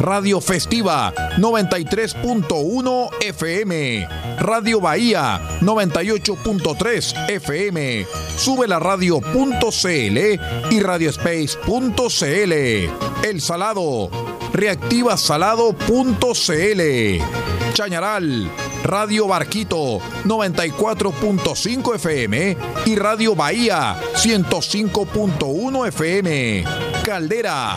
Radio Festiva 93.1 FM, Radio Bahía 98.3 FM, sube la radio.cl y radiospace.cl. El Salado, reactivasalado.cl. Chañaral, Radio Barquito 94.5 FM y Radio Bahía 105.1 FM. Caldera,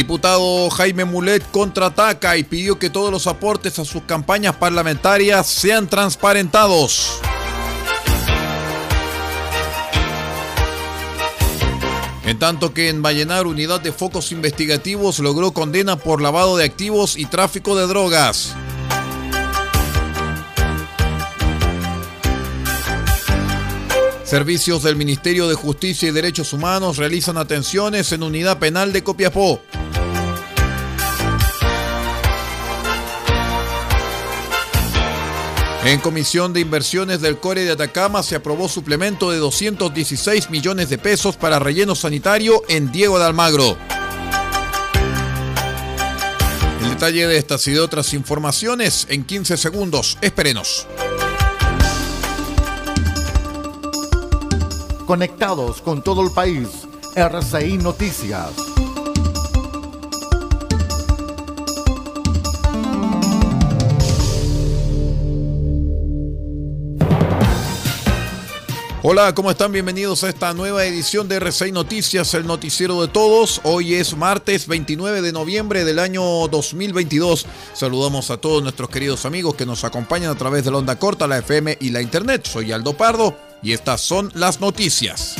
Diputado Jaime Mulet contraataca y pidió que todos los aportes a sus campañas parlamentarias sean transparentados. En tanto que en Vallenar, Unidad de Focos Investigativos logró condena por lavado de activos y tráfico de drogas. Servicios del Ministerio de Justicia y Derechos Humanos realizan atenciones en Unidad Penal de Copiapó. En Comisión de Inversiones del Core de Atacama se aprobó suplemento de 216 millones de pesos para relleno sanitario en Diego de Almagro. El detalle de estas y de otras informaciones en 15 segundos. Espérenos. Conectados con todo el país. RCI Noticias. Hola, ¿cómo están? Bienvenidos a esta nueva edición de R6 Noticias, el noticiero de todos. Hoy es martes 29 de noviembre del año 2022. Saludamos a todos nuestros queridos amigos que nos acompañan a través de la onda corta, la FM y la internet. Soy Aldo Pardo y estas son las noticias.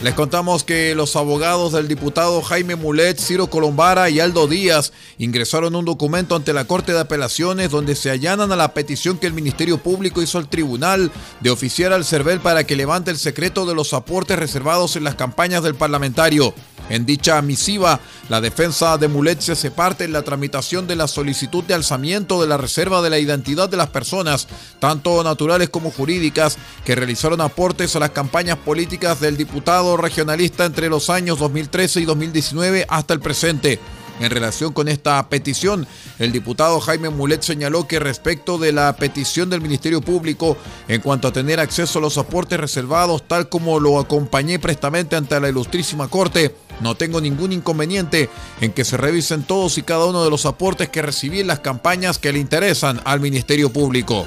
Les contamos que los abogados del diputado Jaime Mulet, Ciro Colombara y Aldo Díaz ingresaron un documento ante la Corte de Apelaciones donde se allanan a la petición que el Ministerio Público hizo al tribunal de oficiar al CERVEL para que levante el secreto de los aportes reservados en las campañas del parlamentario. En dicha misiva, la defensa de Mulet se parte en la tramitación de la solicitud de alzamiento de la reserva de la identidad de las personas, tanto naturales como jurídicas, que realizaron aportes a las campañas políticas del diputado regionalista entre los años 2013 y 2019 hasta el presente. En relación con esta petición, el diputado Jaime Mulet señaló que respecto de la petición del Ministerio Público en cuanto a tener acceso a los aportes reservados, tal como lo acompañé prestamente ante la Ilustrísima Corte, no tengo ningún inconveniente en que se revisen todos y cada uno de los aportes que recibí en las campañas que le interesan al Ministerio Público.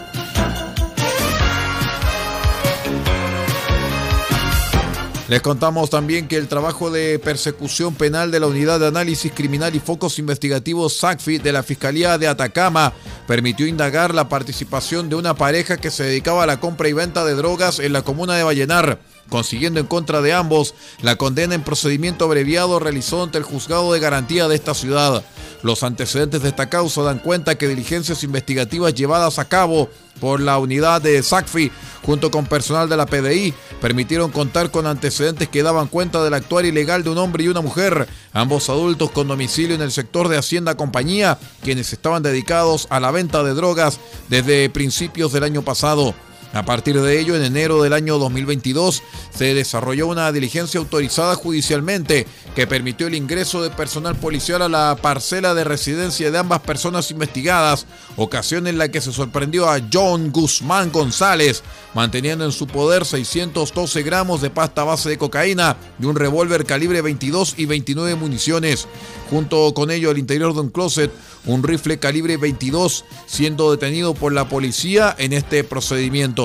Les contamos también que el trabajo de persecución penal de la Unidad de Análisis Criminal y Focos Investigativos SACFI de la Fiscalía de Atacama permitió indagar la participación de una pareja que se dedicaba a la compra y venta de drogas en la comuna de Vallenar consiguiendo en contra de ambos la condena en procedimiento abreviado realizado ante el juzgado de garantía de esta ciudad. Los antecedentes de esta causa dan cuenta que diligencias investigativas llevadas a cabo por la unidad de SACFI junto con personal de la PDI permitieron contar con antecedentes que daban cuenta del actuar ilegal de un hombre y una mujer, ambos adultos con domicilio en el sector de Hacienda Compañía, quienes estaban dedicados a la venta de drogas desde principios del año pasado. A partir de ello, en enero del año 2022, se desarrolló una diligencia autorizada judicialmente que permitió el ingreso de personal policial a la parcela de residencia de ambas personas investigadas, ocasión en la que se sorprendió a John Guzmán González, manteniendo en su poder 612 gramos de pasta base de cocaína y un revólver calibre 22 y 29 municiones. Junto con ello, al interior de un closet, un rifle calibre 22, siendo detenido por la policía en este procedimiento.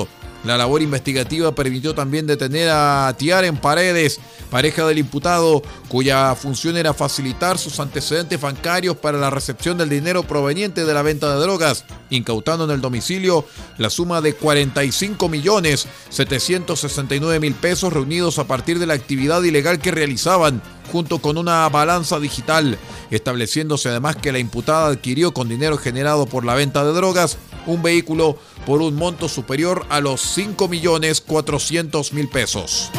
La labor investigativa permitió también detener a en Paredes, pareja del imputado, cuya función era facilitar sus antecedentes bancarios para la recepción del dinero proveniente de la venta de drogas, incautando en el domicilio la suma de 45 millones 769 mil pesos reunidos a partir de la actividad ilegal que realizaban junto con una balanza digital, estableciéndose además que la imputada adquirió con dinero generado por la venta de drogas un vehículo por un monto superior a los 5 millones 400 mil pesos.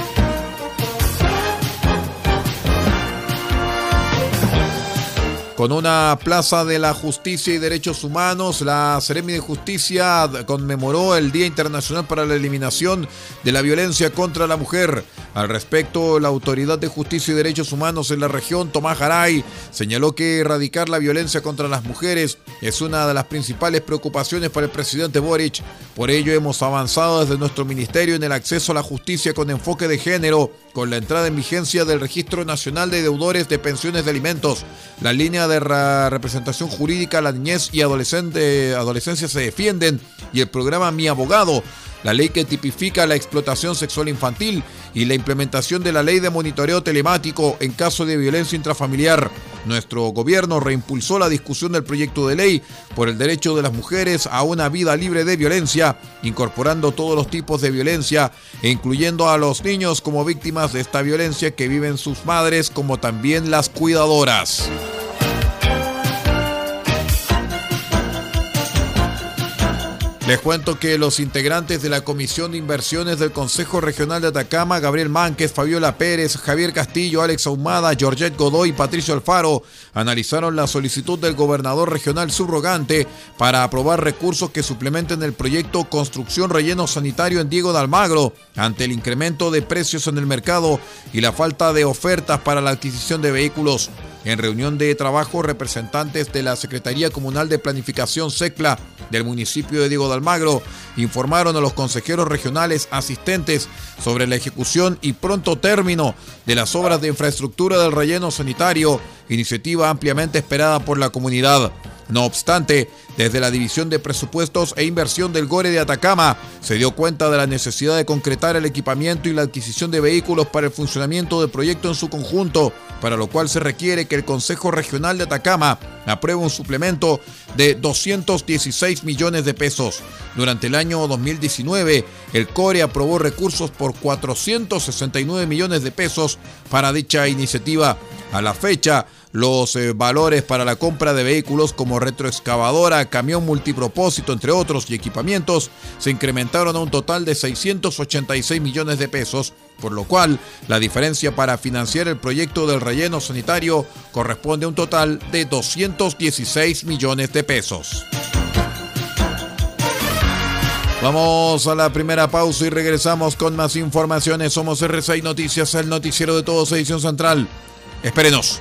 Con una plaza de la justicia y derechos humanos, la Seremi de Justicia conmemoró el Día Internacional para la Eliminación de la Violencia contra la Mujer. Al respecto, la Autoridad de Justicia y Derechos Humanos en la región, Tomás Garay, señaló que erradicar la violencia contra las mujeres es una de las principales preocupaciones para el presidente Boric. Por ello, hemos avanzado desde nuestro ministerio en el acceso a la justicia con enfoque de género, con la entrada en vigencia del Registro Nacional de Deudores de Pensiones de Alimentos, la línea de representación jurídica la niñez y adolescencia se defienden y el programa Mi Abogado, la ley que tipifica la explotación sexual infantil y la implementación de la ley de monitoreo telemático en caso de violencia intrafamiliar. Nuestro gobierno reimpulsó la discusión del proyecto de ley por el derecho de las mujeres a una vida libre de violencia, incorporando todos los tipos de violencia incluyendo a los niños como víctimas de esta violencia que viven sus madres como también las cuidadoras. Les cuento que los integrantes de la Comisión de Inversiones del Consejo Regional de Atacama, Gabriel Mánquez, Fabiola Pérez, Javier Castillo, Alex Ahumada, Georgette Godoy y Patricio Alfaro, analizaron la solicitud del gobernador regional subrogante para aprobar recursos que suplementen el proyecto Construcción Relleno Sanitario en Diego de Almagro, ante el incremento de precios en el mercado y la falta de ofertas para la adquisición de vehículos. En reunión de trabajo, representantes de la Secretaría Comunal de Planificación SECPLA del municipio de Diego de Almagro informaron a los consejeros regionales asistentes sobre la ejecución y pronto término de las obras de infraestructura del relleno sanitario, iniciativa ampliamente esperada por la comunidad. No obstante, desde la División de Presupuestos e Inversión del Gore de Atacama se dio cuenta de la necesidad de concretar el equipamiento y la adquisición de vehículos para el funcionamiento del proyecto en su conjunto, para lo cual se requiere que el Consejo Regional de Atacama apruebe un suplemento de 216 millones de pesos. Durante el año 2019, el CORE aprobó recursos por 469 millones de pesos para dicha iniciativa. A la fecha, los eh, valores para la compra de vehículos como retroexcavadora, camión multipropósito, entre otros, y equipamientos se incrementaron a un total de 686 millones de pesos, por lo cual la diferencia para financiar el proyecto del relleno sanitario corresponde a un total de 216 millones de pesos. Vamos a la primera pausa y regresamos con más informaciones. Somos R6 Noticias, el noticiero de todos, edición central. Espérenos.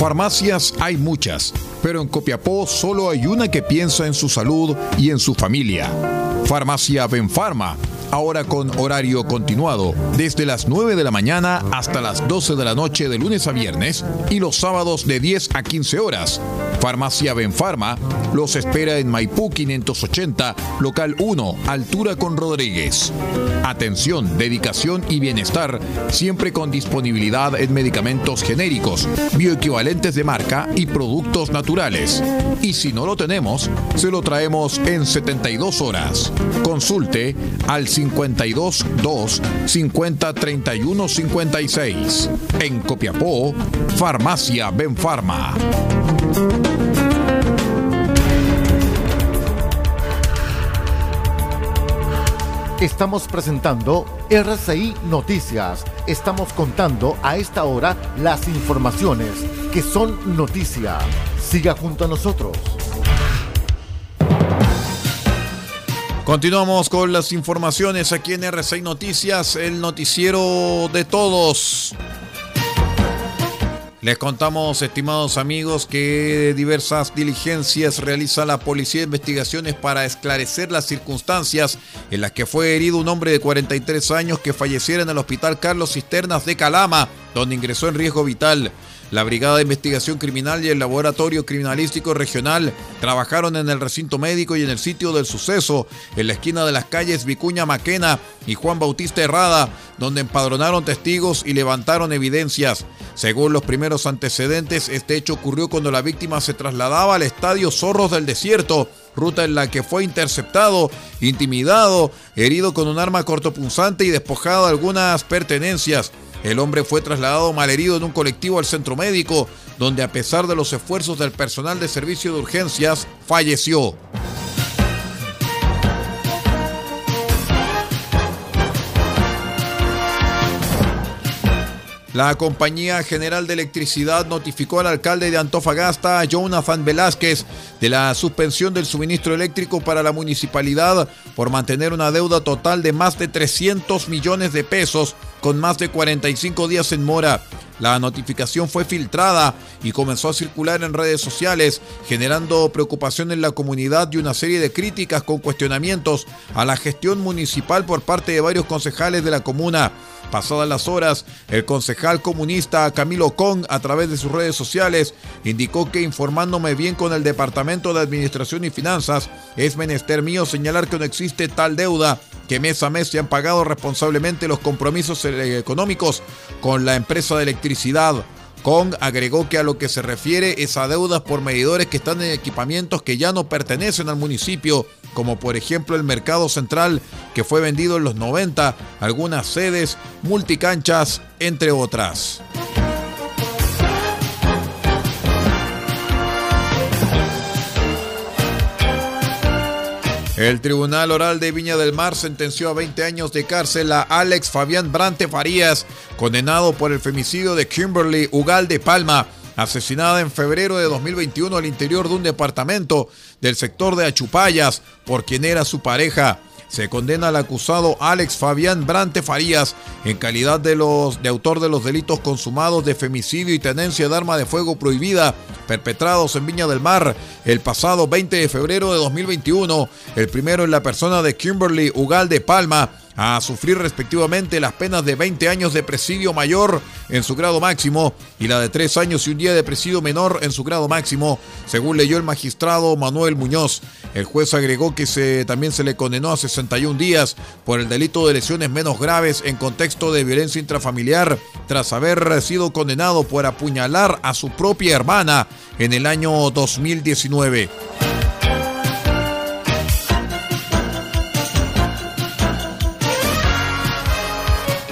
Farmacias hay muchas, pero en Copiapó solo hay una que piensa en su salud y en su familia. Farmacia Benfarma ahora con horario continuado, desde las 9 de la mañana hasta las 12 de la noche de lunes a viernes y los sábados de 10 a 15 horas. Farmacia Benfarma los espera en Maipú 580, local 1, altura con Rodríguez. Atención, dedicación y bienestar, siempre con disponibilidad en medicamentos genéricos, bioequivalentes de marca y productos naturales. Y si no lo tenemos, se lo traemos en 72 horas. Consulte al 52 2 50 31 56. En Copiapó, Farmacia Benfarma. Estamos presentando RCI Noticias. Estamos contando a esta hora las informaciones que son noticia. Siga junto a nosotros. Continuamos con las informaciones aquí en RCI Noticias, el noticiero de todos. Les contamos, estimados amigos, que diversas diligencias realiza la Policía de Investigaciones para esclarecer las circunstancias en las que fue herido un hombre de 43 años que falleciera en el Hospital Carlos Cisternas de Calama, donde ingresó en riesgo vital. La Brigada de Investigación Criminal y el Laboratorio Criminalístico Regional trabajaron en el recinto médico y en el sitio del suceso, en la esquina de las calles Vicuña Maquena y Juan Bautista Herrada, donde empadronaron testigos y levantaron evidencias. Según los primeros antecedentes, este hecho ocurrió cuando la víctima se trasladaba al estadio Zorros del Desierto, ruta en la que fue interceptado, intimidado, herido con un arma cortopunzante y despojado de algunas pertenencias. El hombre fue trasladado malherido en un colectivo al centro médico, donde a pesar de los esfuerzos del personal de servicio de urgencias, falleció. La Compañía General de Electricidad notificó al alcalde de Antofagasta, Jonathan Velázquez, de la suspensión del suministro eléctrico para la municipalidad por mantener una deuda total de más de 300 millones de pesos con más de 45 días en mora. La notificación fue filtrada y comenzó a circular en redes sociales, generando preocupación en la comunidad y una serie de críticas con cuestionamientos a la gestión municipal por parte de varios concejales de la comuna. Pasadas las horas, el concejal comunista Camilo Con, a través de sus redes sociales, indicó que informándome bien con el Departamento de Administración y Finanzas, es menester mío señalar que no existe tal deuda, que mes a mes se han pagado responsablemente los compromisos económicos con la empresa de electricidad. Kong agregó que a lo que se refiere es a deudas por medidores que están en equipamientos que ya no pertenecen al municipio, como por ejemplo el Mercado Central, que fue vendido en los 90, algunas sedes, multicanchas, entre otras. El Tribunal Oral de Viña del Mar sentenció a 20 años de cárcel a Alex Fabián Brante Farías, condenado por el femicidio de Kimberly Ugal de Palma, asesinada en febrero de 2021 al interior de un departamento del sector de Achupayas por quien era su pareja se condena al acusado Alex Fabián Brante Farías en calidad de, los, de autor de los delitos consumados de femicidio y tenencia de arma de fuego prohibida perpetrados en Viña del Mar el pasado 20 de febrero de 2021, el primero en la persona de Kimberly Ugal de Palma, a sufrir respectivamente las penas de 20 años de presidio mayor en su grado máximo y la de 3 años y un día de presidio menor en su grado máximo, según leyó el magistrado Manuel Muñoz. El juez agregó que se, también se le condenó a 61 días por el delito de lesiones menos graves en contexto de violencia intrafamiliar tras haber sido condenado por apuñalar a su propia hermana en el año 2019.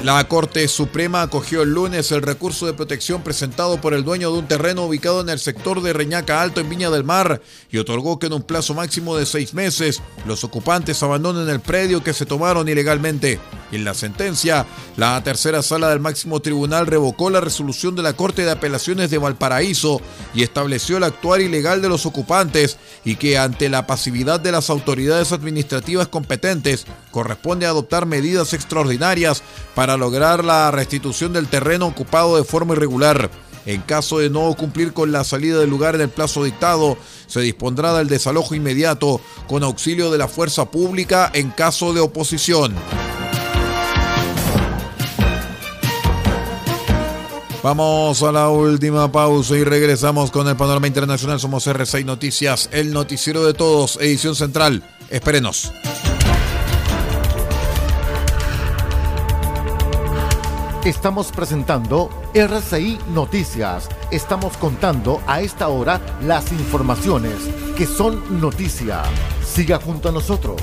La Corte Suprema acogió el lunes el recurso de protección presentado por el dueño de un terreno ubicado en el sector de Reñaca Alto en Viña del Mar y otorgó que en un plazo máximo de seis meses los ocupantes abandonen el predio que se tomaron ilegalmente. En la sentencia, la tercera sala del máximo tribunal revocó la resolución de la Corte de Apelaciones de Valparaíso y estableció el actuar ilegal de los ocupantes y que ante la pasividad de las autoridades administrativas competentes corresponde adoptar medidas extraordinarias para lograr la restitución del terreno ocupado de forma irregular. En caso de no cumplir con la salida del lugar en el plazo dictado, se dispondrá del desalojo inmediato con auxilio de la fuerza pública en caso de oposición. Vamos a la última pausa y regresamos con el panorama internacional. Somos R6 Noticias, el noticiero de todos, edición central. Espérenos. Estamos presentando RCI Noticias. Estamos contando a esta hora las informaciones que son noticia. Siga junto a nosotros.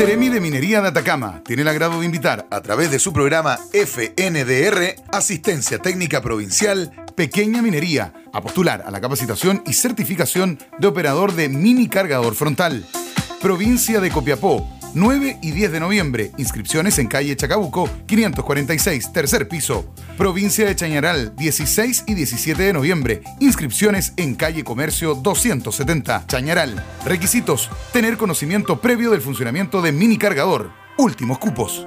Seremi de Minería de Atacama tiene el agrado de invitar a través de su programa FNDR, Asistencia Técnica Provincial, Pequeña Minería, a postular a la capacitación y certificación de operador de mini cargador frontal. Provincia de Copiapó, 9 y 10 de noviembre. Inscripciones en calle Chacabuco, 546, tercer piso. Provincia de Chañaral, 16 y 17 de noviembre. Inscripciones en calle Comercio 270, Chañaral. Requisitos: tener conocimiento previo del funcionamiento de mini cargador. Últimos cupos.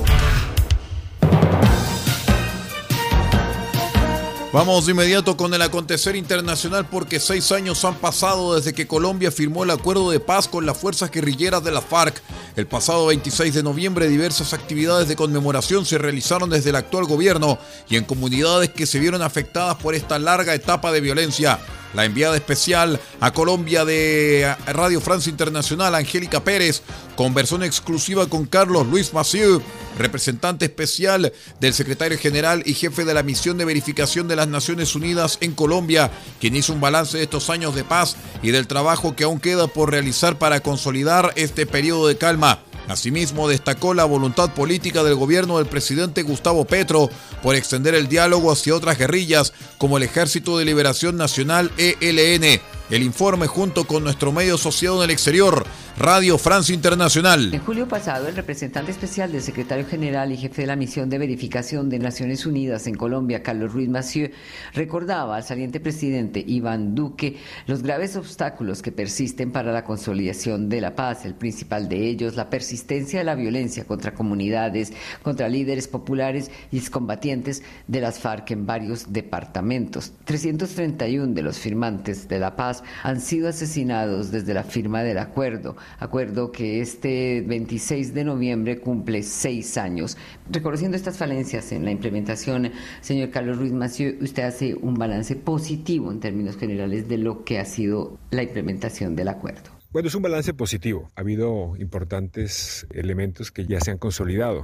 Vamos de inmediato con el acontecer internacional porque seis años han pasado desde que Colombia firmó el acuerdo de paz con las fuerzas guerrilleras de la FARC. El pasado 26 de noviembre diversas actividades de conmemoración se realizaron desde el actual gobierno y en comunidades que se vieron afectadas por esta larga etapa de violencia. La enviada especial a Colombia de Radio Francia Internacional, Angélica Pérez, conversó en exclusiva con Carlos Luis Massieu, representante especial del secretario general y jefe de la misión de verificación de las Naciones Unidas en Colombia, quien hizo un balance de estos años de paz y del trabajo que aún queda por realizar para consolidar este periodo de calma. Asimismo, destacó la voluntad política del gobierno del presidente Gustavo Petro por extender el diálogo hacia otras guerrillas como el Ejército de Liberación Nacional ELN. El informe, junto con nuestro medio asociado en el exterior, Radio Francia Internacional. En julio pasado, el representante especial del secretario general y jefe de la misión de verificación de Naciones Unidas en Colombia, Carlos Ruiz Massieu, recordaba al saliente presidente Iván Duque los graves obstáculos que persisten para la consolidación de la paz, el principal de ellos, la persistencia de la violencia contra comunidades, contra líderes populares y excombatientes de las FARC en varios departamentos. 331 de los firmantes de la paz han sido asesinados desde la firma del acuerdo, acuerdo que este 26 de noviembre cumple seis años. Reconociendo estas falencias en la implementación, señor Carlos Ruiz Mació, usted hace un balance positivo en términos generales de lo que ha sido la implementación del acuerdo. Bueno, es un balance positivo. Ha habido importantes elementos que ya se han consolidado.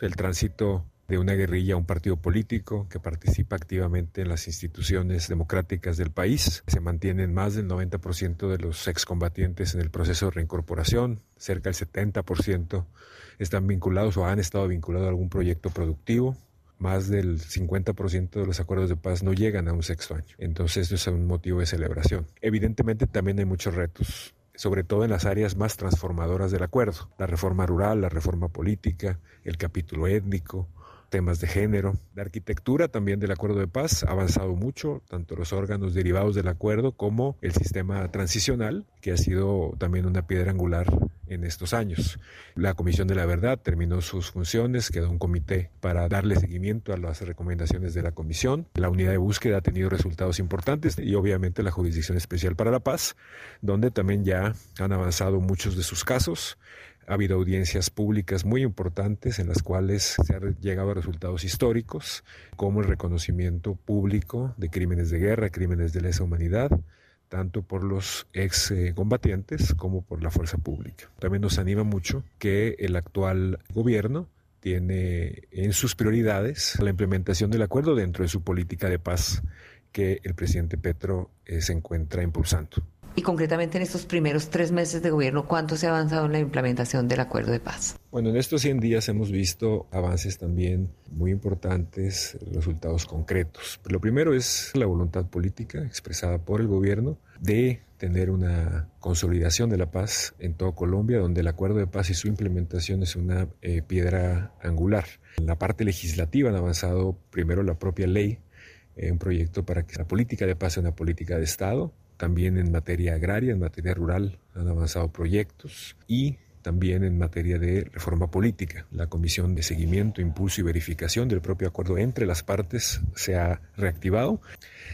El tránsito de una guerrilla a un partido político que participa activamente en las instituciones democráticas del país. Se mantienen más del 90% de los excombatientes en el proceso de reincorporación, cerca del 70% están vinculados o han estado vinculados a algún proyecto productivo. Más del 50% de los acuerdos de paz no llegan a un sexto año. Entonces, eso es un motivo de celebración. Evidentemente, también hay muchos retos sobre todo en las áreas más transformadoras del acuerdo, la reforma rural, la reforma política, el capítulo étnico, temas de género. La arquitectura también del acuerdo de paz ha avanzado mucho, tanto los órganos derivados del acuerdo como el sistema transicional, que ha sido también una piedra angular en estos años. La Comisión de la Verdad terminó sus funciones, quedó un comité para darle seguimiento a las recomendaciones de la Comisión. La unidad de búsqueda ha tenido resultados importantes y obviamente la Jurisdicción Especial para la Paz, donde también ya han avanzado muchos de sus casos. Ha habido audiencias públicas muy importantes en las cuales se han llegado a resultados históricos, como el reconocimiento público de crímenes de guerra, crímenes de lesa humanidad, tanto por los ex eh, combatientes como por la fuerza pública. También nos anima mucho que el actual gobierno tiene en sus prioridades la implementación del acuerdo dentro de su política de paz que el presidente Petro eh, se encuentra impulsando. Y concretamente en estos primeros tres meses de gobierno, ¿cuánto se ha avanzado en la implementación del acuerdo de paz? Bueno, en estos 100 días hemos visto avances también muy importantes, resultados concretos. Lo primero es la voluntad política expresada por el gobierno de tener una consolidación de la paz en toda Colombia, donde el acuerdo de paz y su implementación es una eh, piedra angular. En la parte legislativa han avanzado primero la propia ley, eh, un proyecto para que la política de paz sea una política de Estado, también en materia agraria, en materia rural han avanzado proyectos y también en materia de reforma política. La Comisión de Seguimiento, Impulso y Verificación del propio acuerdo entre las partes se ha reactivado.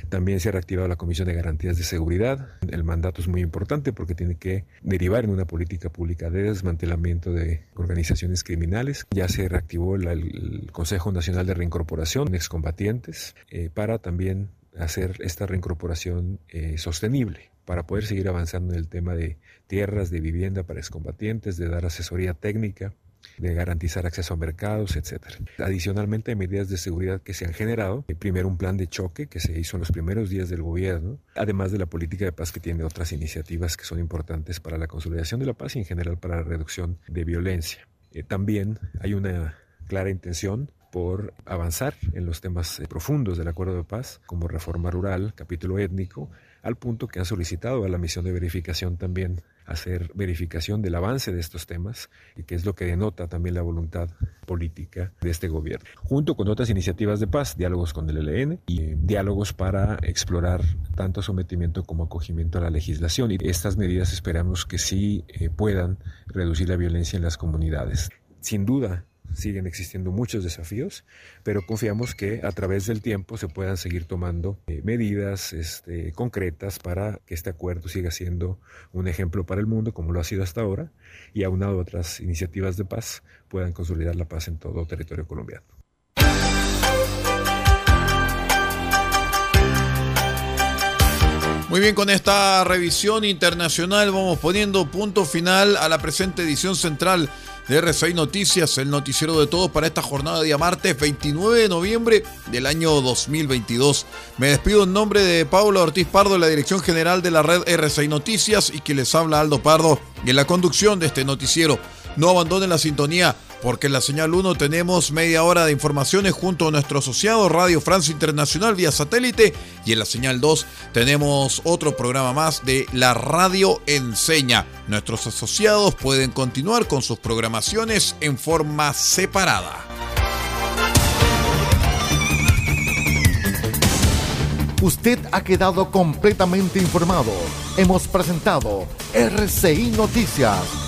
También se ha reactivado la Comisión de Garantías de Seguridad. El mandato es muy importante porque tiene que derivar en una política pública de desmantelamiento de organizaciones criminales. Ya se reactivó el, Consejo Nacional de Reincorporación de excombatientes eh, para también hacer esta reincorporación eh, sostenible para poder seguir avanzando en el tema de tierras, de vivienda para excombatientes, de dar asesoría técnica, de garantizar acceso a mercados, etc. Adicionalmente, hay medidas de seguridad que se han generado. Primero, un plan de choque que se hizo en los primeros días del gobierno, además de la política de paz que tiene otras iniciativas que son importantes para la consolidación de la paz y en general para la reducción de violencia. Eh, también hay una clara intención por avanzar en los temas eh, profundos del acuerdo de paz, como reforma rural, capítulo étnico, al punto que han solicitado a la misión de verificación también hacer verificación del avance de estos temas y que es lo que denota también la voluntad política de este gobierno. Junto con otras iniciativas de paz, diálogos con el ELN y eh, diálogos para explorar tanto sometimiento como acogimiento a la legislación. Y estas medidas esperamos que sí eh, puedan reducir la violencia en las comunidades. Sin duda, siguen existiendo muchos desafíos, pero confiamos que a través del tiempo se puedan seguir tomando eh, medidas este, concretas para que este acuerdo siga siendo un ejemplo para el mundo, como lo ha sido hasta ahora, y aunado a otras iniciativas de paz, puedan consolidar la paz en todo territorio colombiano. Muy bien, con esta revisión internacional vamos poniendo punto final a la presente edición central de R6 Noticias, el noticiero de todos para esta jornada de día martes 29 de noviembre del año 2022. Me despido en nombre de Pablo Ortiz Pardo, la dirección general de la red R6 Noticias y que les habla Aldo Pardo en la conducción de este noticiero. No abandonen la sintonía porque en la señal 1 tenemos media hora de informaciones junto a nuestro asociado Radio Francia Internacional vía satélite y en la señal 2 tenemos otro programa más de la Radio Enseña. Nuestros asociados pueden continuar con sus programaciones en forma separada. Usted ha quedado completamente informado. Hemos presentado RCI Noticias